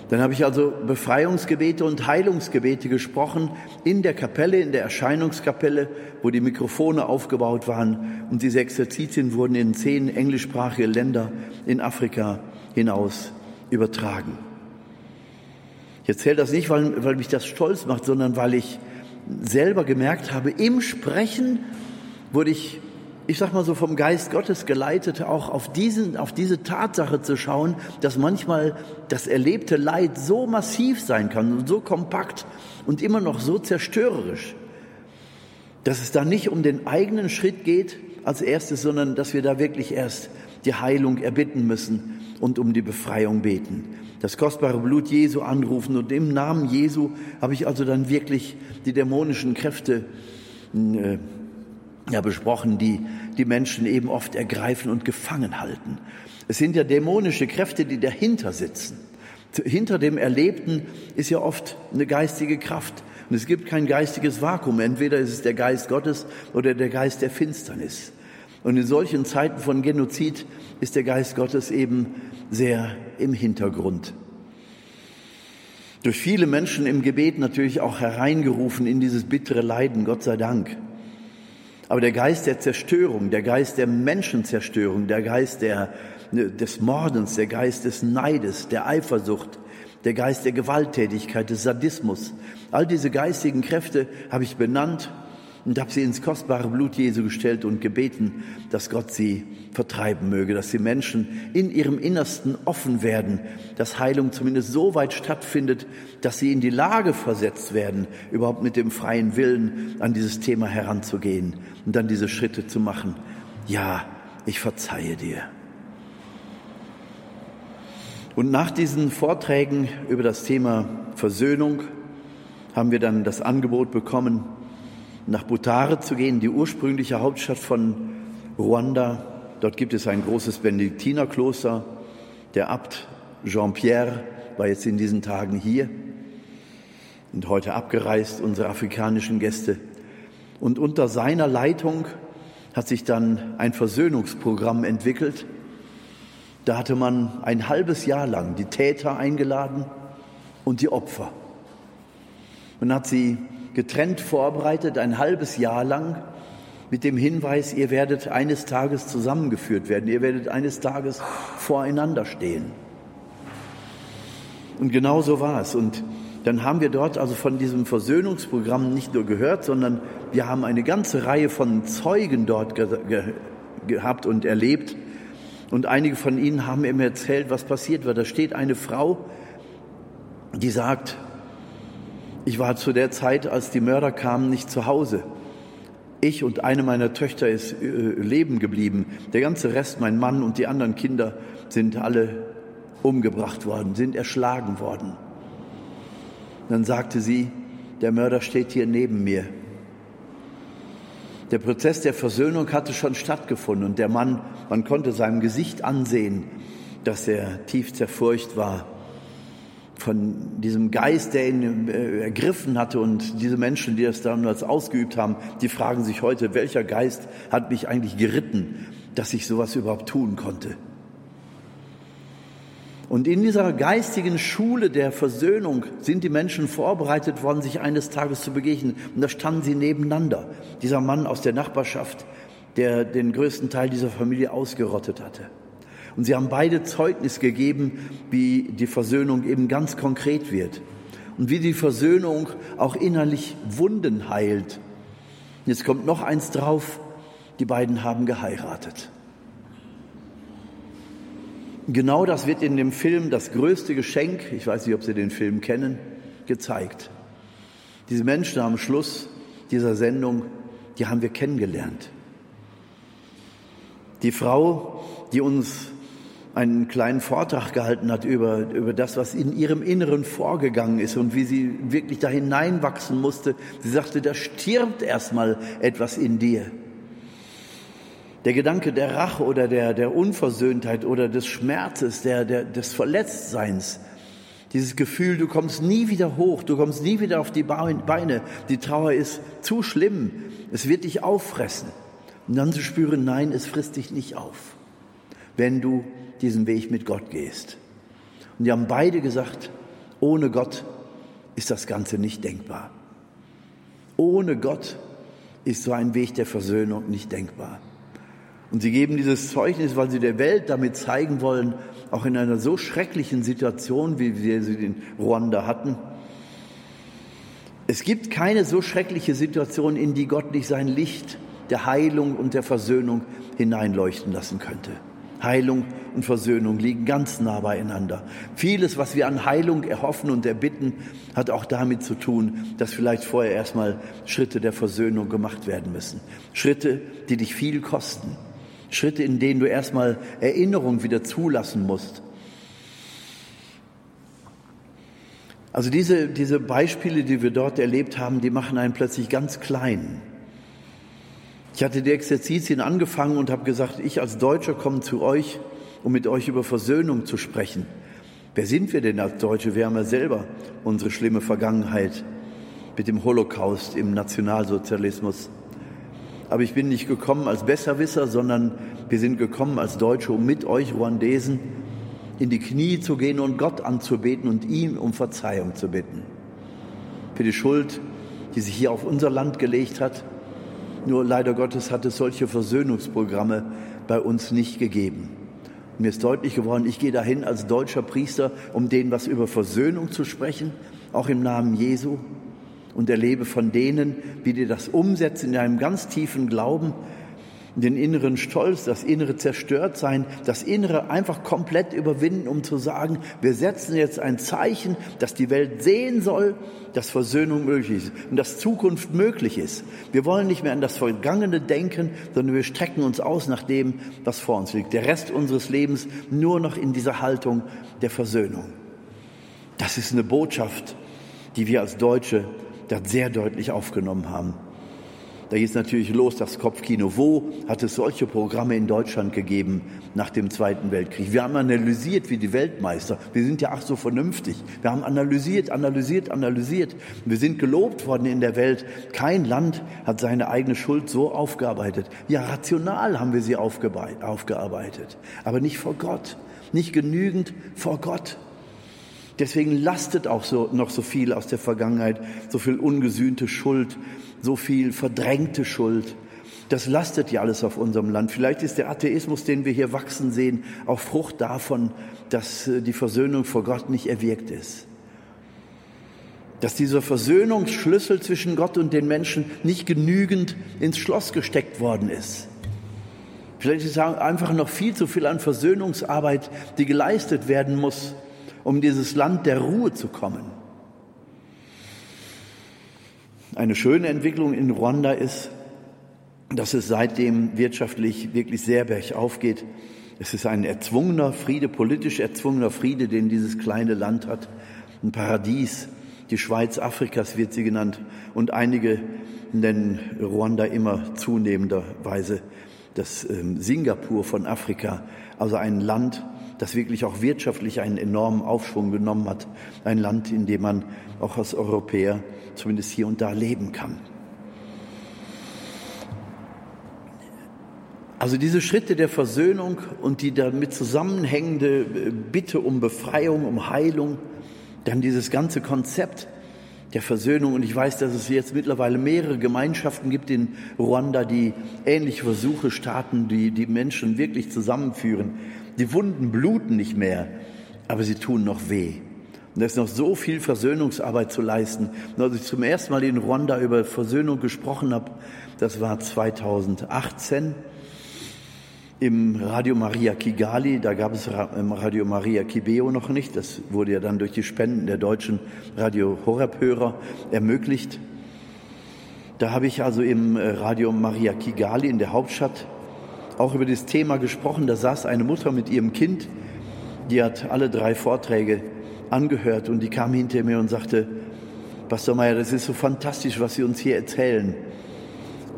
Dann habe ich also Befreiungsgebete und Heilungsgebete gesprochen in der Kapelle, in der Erscheinungskapelle, wo die Mikrofone aufgebaut waren. Und diese Exerzitien wurden in zehn englischsprachige Länder in Afrika hinaus übertragen. Ich erzähle das nicht, weil, weil mich das stolz macht, sondern weil ich selber gemerkt habe, im Sprechen wurde ich ich sag mal so vom Geist Gottes geleitet, auch auf diesen, auf diese Tatsache zu schauen, dass manchmal das erlebte Leid so massiv sein kann und so kompakt und immer noch so zerstörerisch, dass es da nicht um den eigenen Schritt geht als erstes, sondern dass wir da wirklich erst die Heilung erbitten müssen und um die Befreiung beten. Das kostbare Blut Jesu anrufen und im Namen Jesu habe ich also dann wirklich die dämonischen Kräfte äh, ja besprochen, die die Menschen eben oft ergreifen und gefangen halten. Es sind ja dämonische Kräfte, die dahinter sitzen. Hinter dem Erlebten ist ja oft eine geistige Kraft, Und es gibt kein geistiges Vakuum. Entweder ist es der Geist Gottes oder der Geist der Finsternis. Und in solchen Zeiten von Genozid ist der Geist Gottes eben sehr im Hintergrund. Durch viele Menschen im Gebet natürlich auch hereingerufen in dieses bittere Leiden, Gott sei Dank. Aber der Geist der Zerstörung, der Geist der Menschenzerstörung, der Geist der, des Mordens, der Geist des Neides, der Eifersucht, der Geist der Gewalttätigkeit, des Sadismus. All diese geistigen Kräfte habe ich benannt und habe sie ins kostbare Blut Jesu gestellt und gebeten, dass Gott sie vertreiben möge, dass die Menschen in ihrem Innersten offen werden, dass Heilung zumindest so weit stattfindet, dass sie in die Lage versetzt werden, überhaupt mit dem freien Willen an dieses Thema heranzugehen und dann diese Schritte zu machen. Ja, ich verzeihe dir. Und nach diesen Vorträgen über das Thema Versöhnung haben wir dann das Angebot bekommen, nach Butare zu gehen, die ursprüngliche Hauptstadt von Ruanda. Dort gibt es ein großes Benediktinerkloster. Der Abt Jean-Pierre war jetzt in diesen Tagen hier und heute abgereist, unsere afrikanischen Gäste. Und unter seiner Leitung hat sich dann ein Versöhnungsprogramm entwickelt, da hatte man ein halbes Jahr lang die Täter eingeladen und die Opfer. Man hat sie getrennt vorbereitet, ein halbes Jahr lang, mit dem Hinweis, ihr werdet eines Tages zusammengeführt werden, ihr werdet eines Tages voreinander stehen. Und genau so war es. Und dann haben wir dort also von diesem Versöhnungsprogramm nicht nur gehört, sondern wir haben eine ganze Reihe von Zeugen dort ge ge gehabt und erlebt, und einige von Ihnen haben mir erzählt, was passiert war. Da steht eine Frau, die sagt, ich war zu der Zeit, als die Mörder kamen, nicht zu Hause. Ich und eine meiner Töchter ist äh, leben geblieben. Der ganze Rest, mein Mann und die anderen Kinder, sind alle umgebracht worden, sind erschlagen worden. Dann sagte sie, der Mörder steht hier neben mir. Der Prozess der Versöhnung hatte schon stattgefunden und der Mann, man konnte seinem Gesicht ansehen, dass er tief zerfurcht war von diesem Geist, der ihn äh, ergriffen hatte und diese Menschen, die das damals ausgeübt haben, die fragen sich heute, welcher Geist hat mich eigentlich geritten, dass ich sowas überhaupt tun konnte. Und in dieser geistigen Schule der Versöhnung sind die Menschen vorbereitet worden, sich eines Tages zu begegnen. Und da standen sie nebeneinander. Dieser Mann aus der Nachbarschaft, der den größten Teil dieser Familie ausgerottet hatte. Und sie haben beide Zeugnis gegeben, wie die Versöhnung eben ganz konkret wird. Und wie die Versöhnung auch innerlich Wunden heilt. Jetzt kommt noch eins drauf. Die beiden haben geheiratet. Genau das wird in dem Film Das größte Geschenk, ich weiß nicht, ob Sie den Film kennen, gezeigt. Diese Menschen am Schluss dieser Sendung, die haben wir kennengelernt. Die Frau, die uns einen kleinen Vortrag gehalten hat über, über das, was in ihrem Inneren vorgegangen ist und wie sie wirklich da hineinwachsen musste. Sie sagte, da stirbt erstmal etwas in dir. Der Gedanke der Rache oder der, der Unversöhntheit oder des Schmerzes, der, der, des Verletztseins, dieses Gefühl, du kommst nie wieder hoch, du kommst nie wieder auf die Beine, die Trauer ist zu schlimm, es wird dich auffressen. Und dann zu spüren, nein, es frisst dich nicht auf, wenn du diesen Weg mit Gott gehst. Und die haben beide gesagt, ohne Gott ist das Ganze nicht denkbar. Ohne Gott ist so ein Weg der Versöhnung nicht denkbar. Und sie geben dieses Zeugnis, weil sie der Welt damit zeigen wollen, auch in einer so schrecklichen Situation, wie wir sie in Ruanda hatten, es gibt keine so schreckliche Situation, in die Gott nicht sein Licht der Heilung und der Versöhnung hineinleuchten lassen könnte. Heilung und Versöhnung liegen ganz nah beieinander. Vieles, was wir an Heilung erhoffen und erbitten, hat auch damit zu tun, dass vielleicht vorher erstmal Schritte der Versöhnung gemacht werden müssen. Schritte, die dich viel kosten. Schritte, in denen du erstmal Erinnerung wieder zulassen musst. Also diese, diese Beispiele, die wir dort erlebt haben, die machen einen plötzlich ganz klein. Ich hatte die Exerzitien angefangen und habe gesagt, ich als Deutscher komme zu euch, um mit euch über Versöhnung zu sprechen. Wer sind wir denn als Deutsche? Wir haben ja selber unsere schlimme Vergangenheit. mit dem Holocaust im Nationalsozialismus. Aber ich bin nicht gekommen als Besserwisser, sondern wir sind gekommen als Deutsche, um mit euch Ruandesen in die Knie zu gehen und Gott anzubeten und ihm um Verzeihung zu bitten. Für die Schuld, die sich hier auf unser Land gelegt hat. Nur leider Gottes hat es solche Versöhnungsprogramme bei uns nicht gegeben. Mir ist deutlich geworden, ich gehe dahin als deutscher Priester, um denen was über Versöhnung zu sprechen, auch im Namen Jesu und erlebe von denen, wie die das umsetzen in einem ganz tiefen Glauben, den inneren Stolz, das innere Zerstörtsein, das innere einfach komplett überwinden, um zu sagen, wir setzen jetzt ein Zeichen, dass die Welt sehen soll, dass Versöhnung möglich ist und dass Zukunft möglich ist. Wir wollen nicht mehr an das Vergangene denken, sondern wir strecken uns aus nach dem, was vor uns liegt. Der Rest unseres Lebens nur noch in dieser Haltung der Versöhnung. Das ist eine Botschaft, die wir als Deutsche das sehr deutlich aufgenommen haben. Da geht es natürlich los, das Kopfkino. Wo hat es solche Programme in Deutschland gegeben nach dem Zweiten Weltkrieg? Wir haben analysiert wie die Weltmeister. Wir sind ja ach so vernünftig. Wir haben analysiert, analysiert, analysiert. Wir sind gelobt worden in der Welt. Kein Land hat seine eigene Schuld so aufgearbeitet. Ja, rational haben wir sie aufgearbeitet, aber nicht vor Gott. Nicht genügend vor Gott. Deswegen lastet auch so, noch so viel aus der Vergangenheit, so viel ungesühnte Schuld, so viel verdrängte Schuld. Das lastet ja alles auf unserem Land. Vielleicht ist der Atheismus, den wir hier wachsen sehen, auch Frucht davon, dass äh, die Versöhnung vor Gott nicht erwirkt ist. Dass dieser Versöhnungsschlüssel zwischen Gott und den Menschen nicht genügend ins Schloss gesteckt worden ist. Vielleicht ist einfach noch viel zu viel an Versöhnungsarbeit, die geleistet werden muss um dieses Land der Ruhe zu kommen. Eine schöne Entwicklung in Ruanda ist, dass es seitdem wirtschaftlich wirklich sehr bergauf geht. Es ist ein erzwungener Friede, politisch erzwungener Friede, den dieses kleine Land hat. Ein Paradies. Die Schweiz Afrikas wird sie genannt. Und einige nennen Ruanda immer zunehmenderweise das ähm, Singapur von Afrika. Also ein Land, das wirklich auch wirtschaftlich einen enormen Aufschwung genommen hat. Ein Land, in dem man auch als Europäer zumindest hier und da leben kann. Also diese Schritte der Versöhnung und die damit zusammenhängende äh, Bitte um Befreiung, um Heilung, dann dieses ganze Konzept der Versöhnung. Und ich weiß, dass es jetzt mittlerweile mehrere Gemeinschaften gibt in Ruanda, die ähnliche Versuche starten, die die Menschen wirklich zusammenführen. Die Wunden bluten nicht mehr, aber sie tun noch weh. Und da ist noch so viel Versöhnungsarbeit zu leisten. Und als ich zum ersten Mal in Ruanda über Versöhnung gesprochen habe, das war 2018 im Radio Maria Kigali, da gab es Radio Maria Kibeo noch nicht, das wurde ja dann durch die Spenden der deutschen Radio Horeb-Hörer ermöglicht. Da habe ich also im Radio Maria Kigali in der Hauptstadt auch über das Thema gesprochen. Da saß eine Mutter mit ihrem Kind, die hat alle drei Vorträge angehört und die kam hinter mir und sagte, Pastor Meyer, das ist so fantastisch, was Sie uns hier erzählen.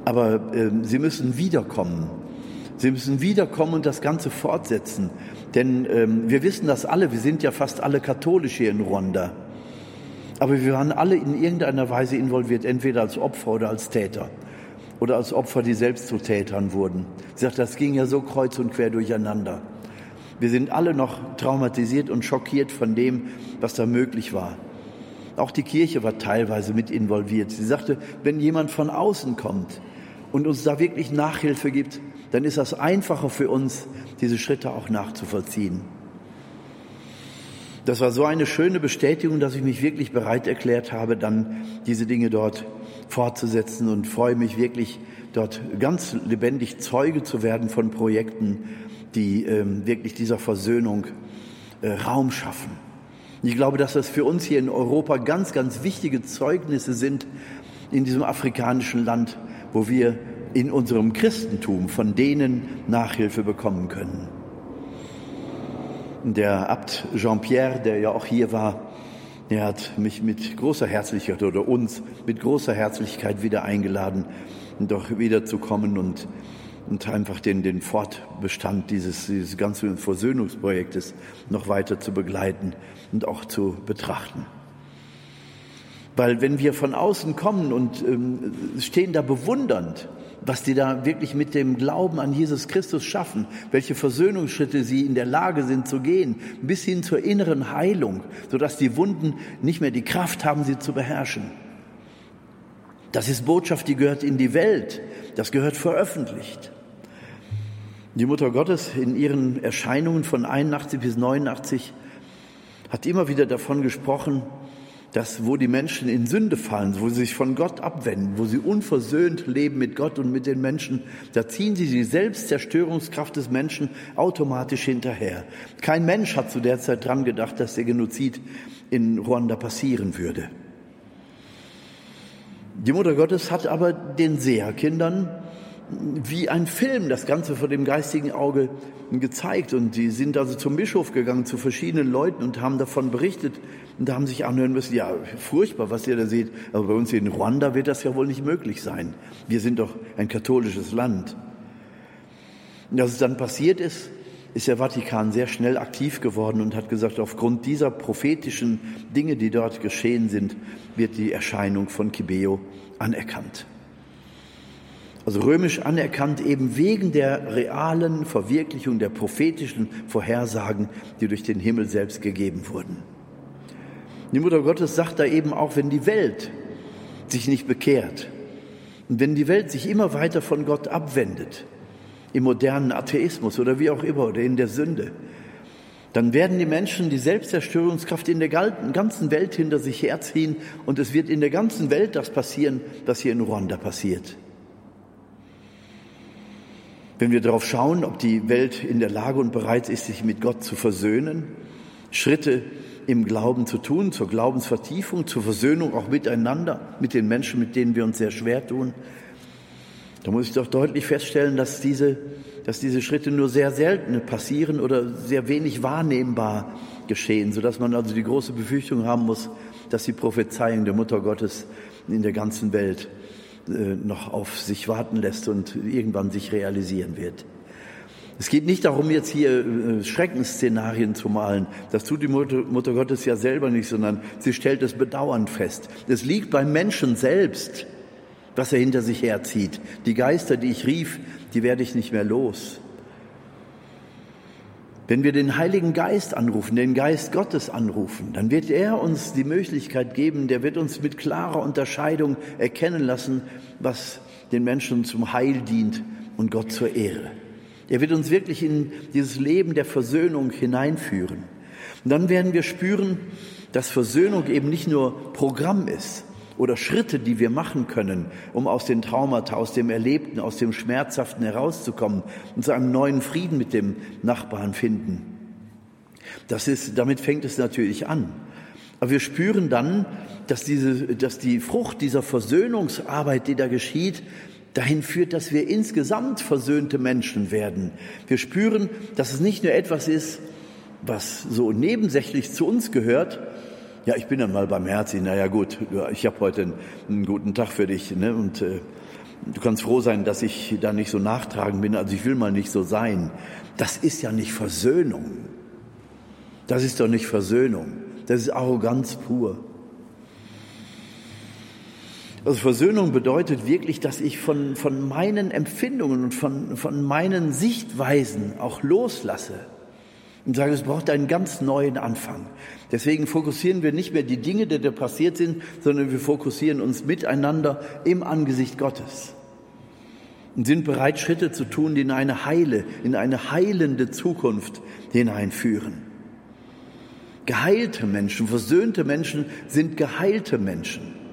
Aber äh, Sie müssen wiederkommen. Sie müssen wiederkommen und das Ganze fortsetzen. Denn ähm, wir wissen das alle, wir sind ja fast alle katholisch hier in Ruanda. Aber wir waren alle in irgendeiner Weise involviert, entweder als Opfer oder als Täter oder als Opfer, die selbst zu Tätern wurden. Sie sagt, das ging ja so kreuz und quer durcheinander. Wir sind alle noch traumatisiert und schockiert von dem, was da möglich war. Auch die Kirche war teilweise mit involviert. Sie sagte, wenn jemand von außen kommt und uns da wirklich Nachhilfe gibt, dann ist das einfacher für uns, diese Schritte auch nachzuvollziehen. Das war so eine schöne Bestätigung, dass ich mich wirklich bereit erklärt habe, dann diese Dinge dort fortzusetzen und freue mich wirklich, dort ganz lebendig Zeuge zu werden von Projekten, die ähm, wirklich dieser Versöhnung äh, Raum schaffen. Ich glaube, dass das für uns hier in Europa ganz, ganz wichtige Zeugnisse sind in diesem afrikanischen Land, wo wir in unserem Christentum von denen Nachhilfe bekommen können. Der Abt Jean-Pierre, der ja auch hier war, er hat mich mit großer Herzlichkeit oder uns mit großer Herzlichkeit wieder eingeladen, doch wiederzukommen und, und einfach den, den Fortbestand dieses, dieses ganzen Versöhnungsprojektes noch weiter zu begleiten und auch zu betrachten. Weil wenn wir von außen kommen und ähm, stehen da bewundernd, was die da wirklich mit dem Glauben an Jesus Christus schaffen, welche Versöhnungsschritte sie in der Lage sind zu gehen, bis hin zur inneren Heilung, sodass die Wunden nicht mehr die Kraft haben, sie zu beherrschen. Das ist Botschaft, die gehört in die Welt, das gehört veröffentlicht. Die Mutter Gottes in ihren Erscheinungen von 81 bis 89 hat immer wieder davon gesprochen, dass wo die Menschen in Sünde fallen, wo sie sich von Gott abwenden, wo sie unversöhnt leben mit Gott und mit den Menschen, da ziehen sie die Selbstzerstörungskraft des Menschen automatisch hinterher. Kein Mensch hat zu der Zeit dran gedacht, dass der Genozid in Ruanda passieren würde. Die Mutter Gottes hat aber den Seherkindern wie ein Film das Ganze vor dem geistigen Auge gezeigt. Und die sind also zum Bischof gegangen, zu verschiedenen Leuten und haben davon berichtet. Und da haben sich anhören müssen, ja, furchtbar, was ihr da seht. Aber bei uns in Ruanda wird das ja wohl nicht möglich sein. Wir sind doch ein katholisches Land. Und als es dann passiert ist, ist der Vatikan sehr schnell aktiv geworden und hat gesagt, aufgrund dieser prophetischen Dinge, die dort geschehen sind, wird die Erscheinung von Kibeo anerkannt also römisch anerkannt, eben wegen der realen Verwirklichung der prophetischen Vorhersagen, die durch den Himmel selbst gegeben wurden. Die Mutter Gottes sagt da eben auch, wenn die Welt sich nicht bekehrt und wenn die Welt sich immer weiter von Gott abwendet, im modernen Atheismus oder wie auch immer oder in der Sünde, dann werden die Menschen die Selbstzerstörungskraft in der ganzen Welt hinter sich herziehen und es wird in der ganzen Welt das passieren, was hier in Ruanda passiert. Wenn wir darauf schauen, ob die Welt in der Lage und bereit ist, sich mit Gott zu versöhnen, Schritte im Glauben zu tun, zur Glaubensvertiefung, zur Versöhnung auch miteinander, mit den Menschen, mit denen wir uns sehr schwer tun, da muss ich doch deutlich feststellen, dass diese, dass diese Schritte nur sehr selten passieren oder sehr wenig wahrnehmbar geschehen, sodass man also die große Befürchtung haben muss, dass die Prophezeiung der Mutter Gottes in der ganzen Welt noch auf sich warten lässt und irgendwann sich realisieren wird. Es geht nicht darum, jetzt hier äh, Schreckensszenarien zu malen. Das tut die Mutter, Mutter Gottes ja selber nicht, sondern sie stellt es bedauernd fest. Es liegt beim Menschen selbst, was er hinter sich herzieht. Die Geister, die ich rief, die werde ich nicht mehr los. Wenn wir den Heiligen Geist anrufen, den Geist Gottes anrufen, dann wird er uns die Möglichkeit geben, der wird uns mit klarer Unterscheidung erkennen lassen, was den Menschen zum Heil dient und Gott zur Ehre. Er wird uns wirklich in dieses Leben der Versöhnung hineinführen. Und dann werden wir spüren, dass Versöhnung eben nicht nur Programm ist, oder Schritte, die wir machen können, um aus den Traumata, aus dem Erlebten, aus dem Schmerzhaften herauszukommen und zu einem neuen Frieden mit dem Nachbarn finden. Das ist, damit fängt es natürlich an. Aber wir spüren dann, dass, diese, dass die Frucht dieser Versöhnungsarbeit, die da geschieht, dahin führt, dass wir insgesamt versöhnte Menschen werden. Wir spüren, dass es nicht nur etwas ist, was so nebensächlich zu uns gehört, ja, ich bin dann mal barmherzig. Naja, gut, ich habe heute einen, einen, guten Tag für dich. Ne? Und äh, du kannst froh sein, dass ich da nicht so nachtragend bin. Also ich will mal nicht so sein. Das ist ja nicht Versöhnung. Das ist doch nicht Versöhnung. Das ist Arroganz pur. Also Versöhnung bedeutet wirklich, dass ich von, von meinen Empfindungen und von, von meinen Sichtweisen auch loslasse und sage, es braucht einen ganz neuen Anfang. Deswegen fokussieren wir nicht mehr die Dinge, die da passiert sind, sondern wir fokussieren uns miteinander im Angesicht Gottes und sind bereit, Schritte zu tun, die in eine heile, in eine heilende Zukunft hineinführen. Geheilte Menschen, versöhnte Menschen sind geheilte Menschen.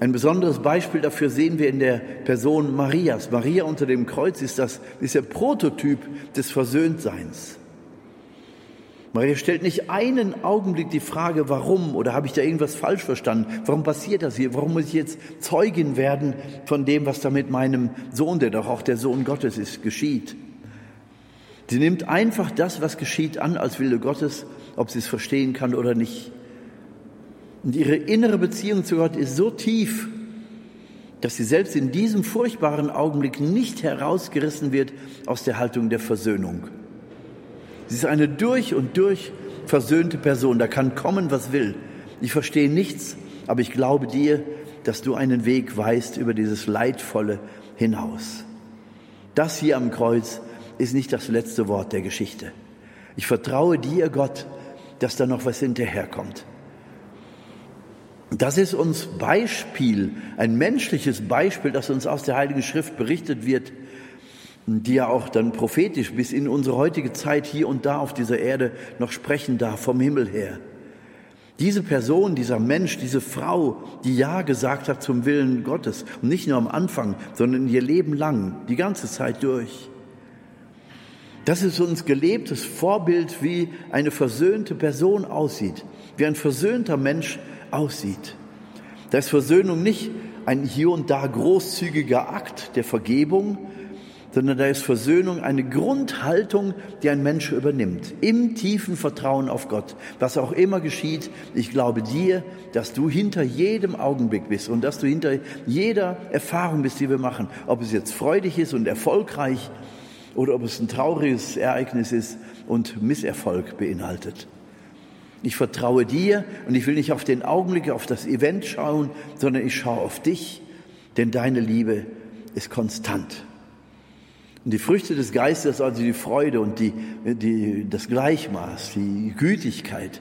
Ein besonderes Beispiel dafür sehen wir in der Person Marias. Maria unter dem Kreuz ist das, ist der Prototyp des Versöhntseins. Maria stellt nicht einen Augenblick die Frage, warum oder habe ich da irgendwas falsch verstanden? Warum passiert das hier? Warum muss ich jetzt Zeugin werden von dem, was da mit meinem Sohn, der doch auch der Sohn Gottes ist, geschieht? Sie nimmt einfach das, was geschieht, an als Wille Gottes, ob sie es verstehen kann oder nicht. Und ihre innere Beziehung zu Gott ist so tief, dass sie selbst in diesem furchtbaren Augenblick nicht herausgerissen wird aus der Haltung der Versöhnung. Sie ist eine durch und durch versöhnte Person. Da kann kommen, was will. Ich verstehe nichts, aber ich glaube dir, dass du einen Weg weißt über dieses Leidvolle hinaus. Das hier am Kreuz ist nicht das letzte Wort der Geschichte. Ich vertraue dir, Gott, dass da noch was hinterherkommt. Das ist uns Beispiel, ein menschliches Beispiel, das uns aus der Heiligen Schrift berichtet wird, die ja auch dann prophetisch bis in unsere heutige Zeit hier und da auf dieser Erde noch sprechen darf, vom Himmel her. Diese Person, dieser Mensch, diese Frau, die Ja gesagt hat zum Willen Gottes, und nicht nur am Anfang, sondern ihr Leben lang, die ganze Zeit durch. Das ist uns gelebtes Vorbild, wie eine versöhnte Person aussieht, wie ein versöhnter Mensch aussieht. Da ist Versöhnung nicht ein hier und da großzügiger Akt der Vergebung, sondern da ist Versöhnung eine Grundhaltung, die ein Mensch übernimmt, im tiefen Vertrauen auf Gott. Was auch immer geschieht, ich glaube dir, dass du hinter jedem Augenblick bist und dass du hinter jeder Erfahrung bist, die wir machen, ob es jetzt freudig ist und erfolgreich oder ob es ein trauriges Ereignis ist und Misserfolg beinhaltet. Ich vertraue dir und ich will nicht auf den Augenblick, auf das Event schauen, sondern ich schaue auf dich, denn deine Liebe ist konstant. Und die Früchte des Geistes, also die Freude und die, die, das Gleichmaß, die Gütigkeit,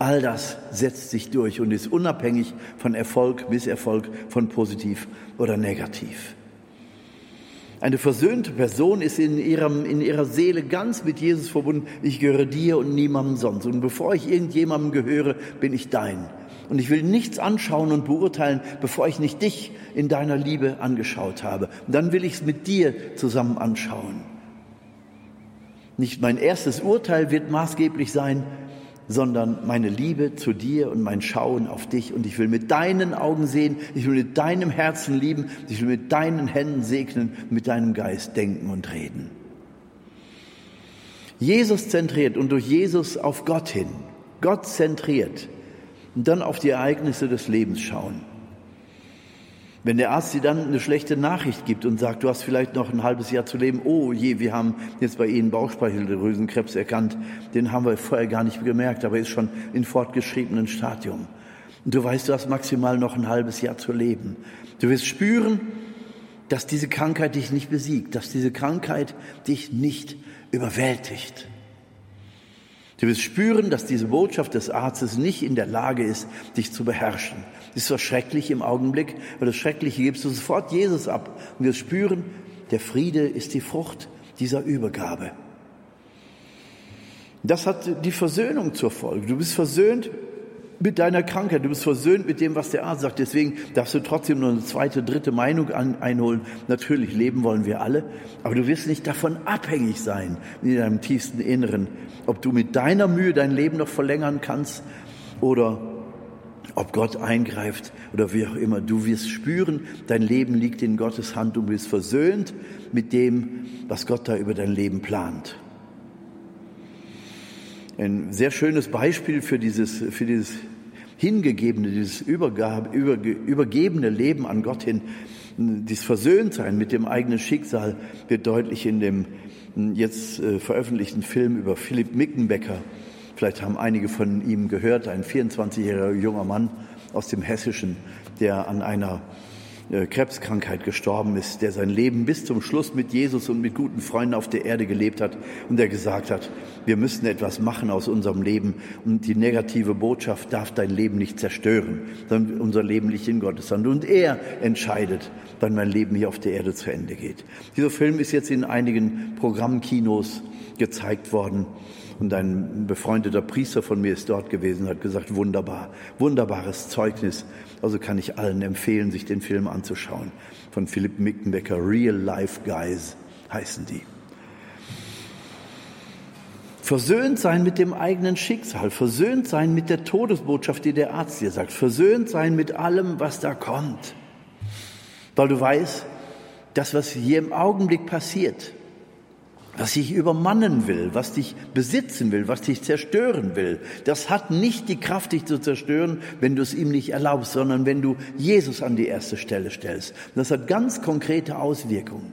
all das setzt sich durch und ist unabhängig von Erfolg, Misserfolg, von positiv oder negativ. Eine versöhnte Person ist in, ihrem, in ihrer Seele ganz mit Jesus verbunden. Ich gehöre dir und niemandem sonst. Und bevor ich irgendjemandem gehöre, bin ich dein. Und ich will nichts anschauen und beurteilen, bevor ich nicht dich in deiner Liebe angeschaut habe. Und dann will ich es mit dir zusammen anschauen. Nicht mein erstes Urteil wird maßgeblich sein, sondern meine Liebe zu dir und mein Schauen auf dich. Und ich will mit deinen Augen sehen, ich will mit deinem Herzen lieben, ich will mit deinen Händen segnen, mit deinem Geist denken und reden. Jesus zentriert und durch Jesus auf Gott hin, Gott zentriert und dann auf die Ereignisse des Lebens schauen. Wenn der Arzt dir dann eine schlechte Nachricht gibt und sagt, du hast vielleicht noch ein halbes Jahr zu leben, oh je, wir haben jetzt bei Ihnen Bauchspeicheldrüsenkrebs erkannt, den haben wir vorher gar nicht gemerkt, aber ist schon in fortgeschrittenen Stadium. Und du weißt, du hast maximal noch ein halbes Jahr zu leben. Du wirst spüren, dass diese Krankheit dich nicht besiegt, dass diese Krankheit dich nicht überwältigt. Du wirst spüren, dass diese Botschaft des Arztes nicht in der Lage ist, dich zu beherrschen. Das ist so schrecklich im Augenblick, weil das Schreckliche gibst du sofort Jesus ab. Und wir spüren, der Friede ist die Frucht dieser Übergabe. Das hat die Versöhnung zur Folge. Du bist versöhnt mit deiner Krankheit, du bist versöhnt mit dem, was der Arzt sagt. Deswegen darfst du trotzdem noch eine zweite, dritte Meinung an, einholen. Natürlich leben wollen wir alle, aber du wirst nicht davon abhängig sein in deinem tiefsten Inneren, ob du mit deiner Mühe dein Leben noch verlängern kannst oder ob Gott eingreift oder wie auch immer. Du wirst spüren, dein Leben liegt in Gottes Hand. Du bist versöhnt mit dem, was Gott da über dein Leben plant. Ein sehr schönes Beispiel für dieses, für dieses hingegebene, dieses Übergabe, überge, übergebene Leben an Gott hin, dieses Versöhntsein mit dem eigenen Schicksal wird deutlich in dem jetzt äh, veröffentlichten Film über Philipp Mickenbecker. Vielleicht haben einige von ihm gehört, ein 24-jähriger junger Mann aus dem Hessischen, der an einer äh, Krebskrankheit gestorben ist, der sein Leben bis zum Schluss mit Jesus und mit guten Freunden auf der Erde gelebt hat und der gesagt hat, wir müssen etwas machen aus unserem Leben und die negative Botschaft darf dein Leben nicht zerstören, sondern unser Leben liegt in Gottes Hand und er entscheidet, wann mein Leben hier auf der Erde zu Ende geht. Dieser Film ist jetzt in einigen Programmkinos gezeigt worden. Und ein befreundeter Priester von mir ist dort gewesen und hat gesagt, wunderbar, wunderbares Zeugnis. Also kann ich allen empfehlen, sich den Film anzuschauen. Von Philipp Mickenbecker, Real Life Guys heißen die. Versöhnt sein mit dem eigenen Schicksal, versöhnt sein mit der Todesbotschaft, die der Arzt dir sagt, versöhnt sein mit allem, was da kommt. Weil du weißt, das, was hier im Augenblick passiert, was dich übermannen will, was dich besitzen will, was dich zerstören will, das hat nicht die Kraft, dich zu zerstören, wenn du es ihm nicht erlaubst, sondern wenn du Jesus an die erste Stelle stellst. Das hat ganz konkrete Auswirkungen.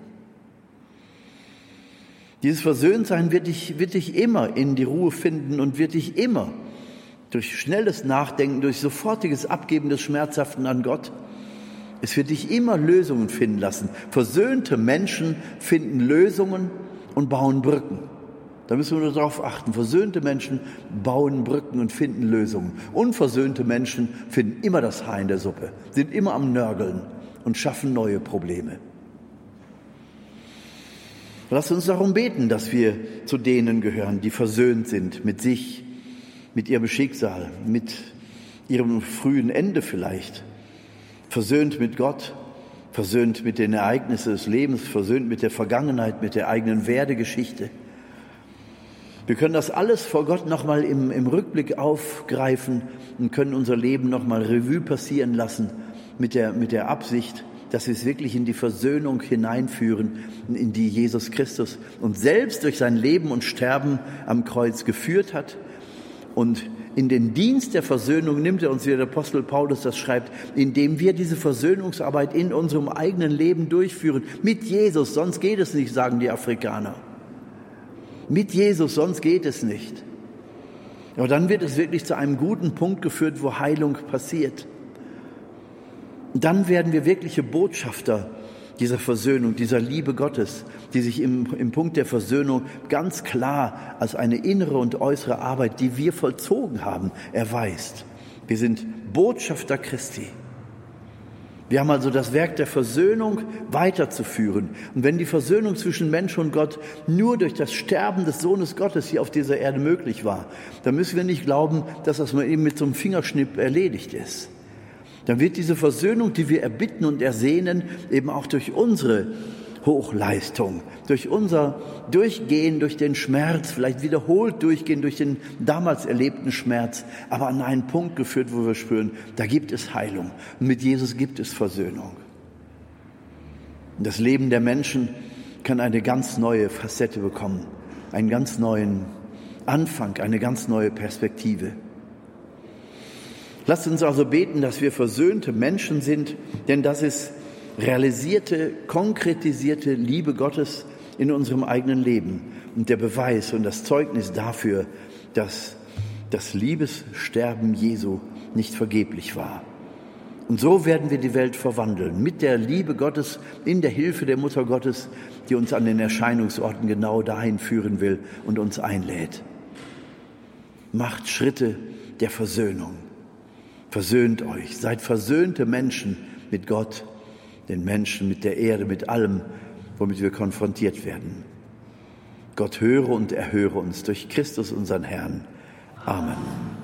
Dieses Versöhntsein wird dich, wird dich immer in die Ruhe finden und wird dich immer durch schnelles Nachdenken, durch sofortiges Abgeben des Schmerzhaften an Gott, es wird dich immer Lösungen finden lassen. Versöhnte Menschen finden Lösungen und bauen Brücken. Da müssen wir nur darauf achten. Versöhnte Menschen bauen Brücken und finden Lösungen. Unversöhnte Menschen finden immer das Haar in der Suppe, sind immer am Nörgeln und schaffen neue Probleme. Lass uns darum beten, dass wir zu denen gehören, die versöhnt sind mit sich, mit ihrem Schicksal, mit ihrem frühen Ende vielleicht, versöhnt mit Gott, versöhnt mit den Ereignissen des Lebens, versöhnt mit der Vergangenheit, mit der eigenen Werdegeschichte. Wir können das alles vor Gott nochmal im, im Rückblick aufgreifen und können unser Leben nochmal Revue passieren lassen mit der, mit der Absicht, dass wir es wirklich in die Versöhnung hineinführen, in die Jesus Christus uns selbst durch sein Leben und Sterben am Kreuz geführt hat. Und in den Dienst der Versöhnung nimmt er uns, wie der Apostel Paulus das schreibt, indem wir diese Versöhnungsarbeit in unserem eigenen Leben durchführen. Mit Jesus, sonst geht es nicht, sagen die Afrikaner. Mit Jesus, sonst geht es nicht. Aber dann wird es wirklich zu einem guten Punkt geführt, wo Heilung passiert dann werden wir wirkliche Botschafter dieser Versöhnung, dieser Liebe Gottes, die sich im, im Punkt der Versöhnung ganz klar als eine innere und äußere Arbeit, die wir vollzogen haben, erweist. Wir sind Botschafter Christi. Wir haben also das Werk der Versöhnung weiterzuführen. Und wenn die Versöhnung zwischen Mensch und Gott nur durch das Sterben des Sohnes Gottes hier auf dieser Erde möglich war, dann müssen wir nicht glauben, dass das mal eben mit so einem Fingerschnipp erledigt ist dann wird diese Versöhnung, die wir erbitten und ersehnen, eben auch durch unsere Hochleistung, durch unser Durchgehen durch den Schmerz, vielleicht wiederholt durchgehen durch den damals erlebten Schmerz, aber an einen Punkt geführt, wo wir spüren, da gibt es Heilung und mit Jesus gibt es Versöhnung. Und das Leben der Menschen kann eine ganz neue Facette bekommen, einen ganz neuen Anfang, eine ganz neue Perspektive. Lasst uns also beten, dass wir versöhnte Menschen sind, denn das ist realisierte, konkretisierte Liebe Gottes in unserem eigenen Leben und der Beweis und das Zeugnis dafür, dass das Liebessterben Jesu nicht vergeblich war. Und so werden wir die Welt verwandeln, mit der Liebe Gottes, in der Hilfe der Mutter Gottes, die uns an den Erscheinungsorten genau dahin führen will und uns einlädt. Macht Schritte der Versöhnung. Versöhnt euch, seid versöhnte Menschen mit Gott, den Menschen, mit der Erde, mit allem, womit wir konfrontiert werden. Gott höre und erhöre uns durch Christus unseren Herrn. Amen.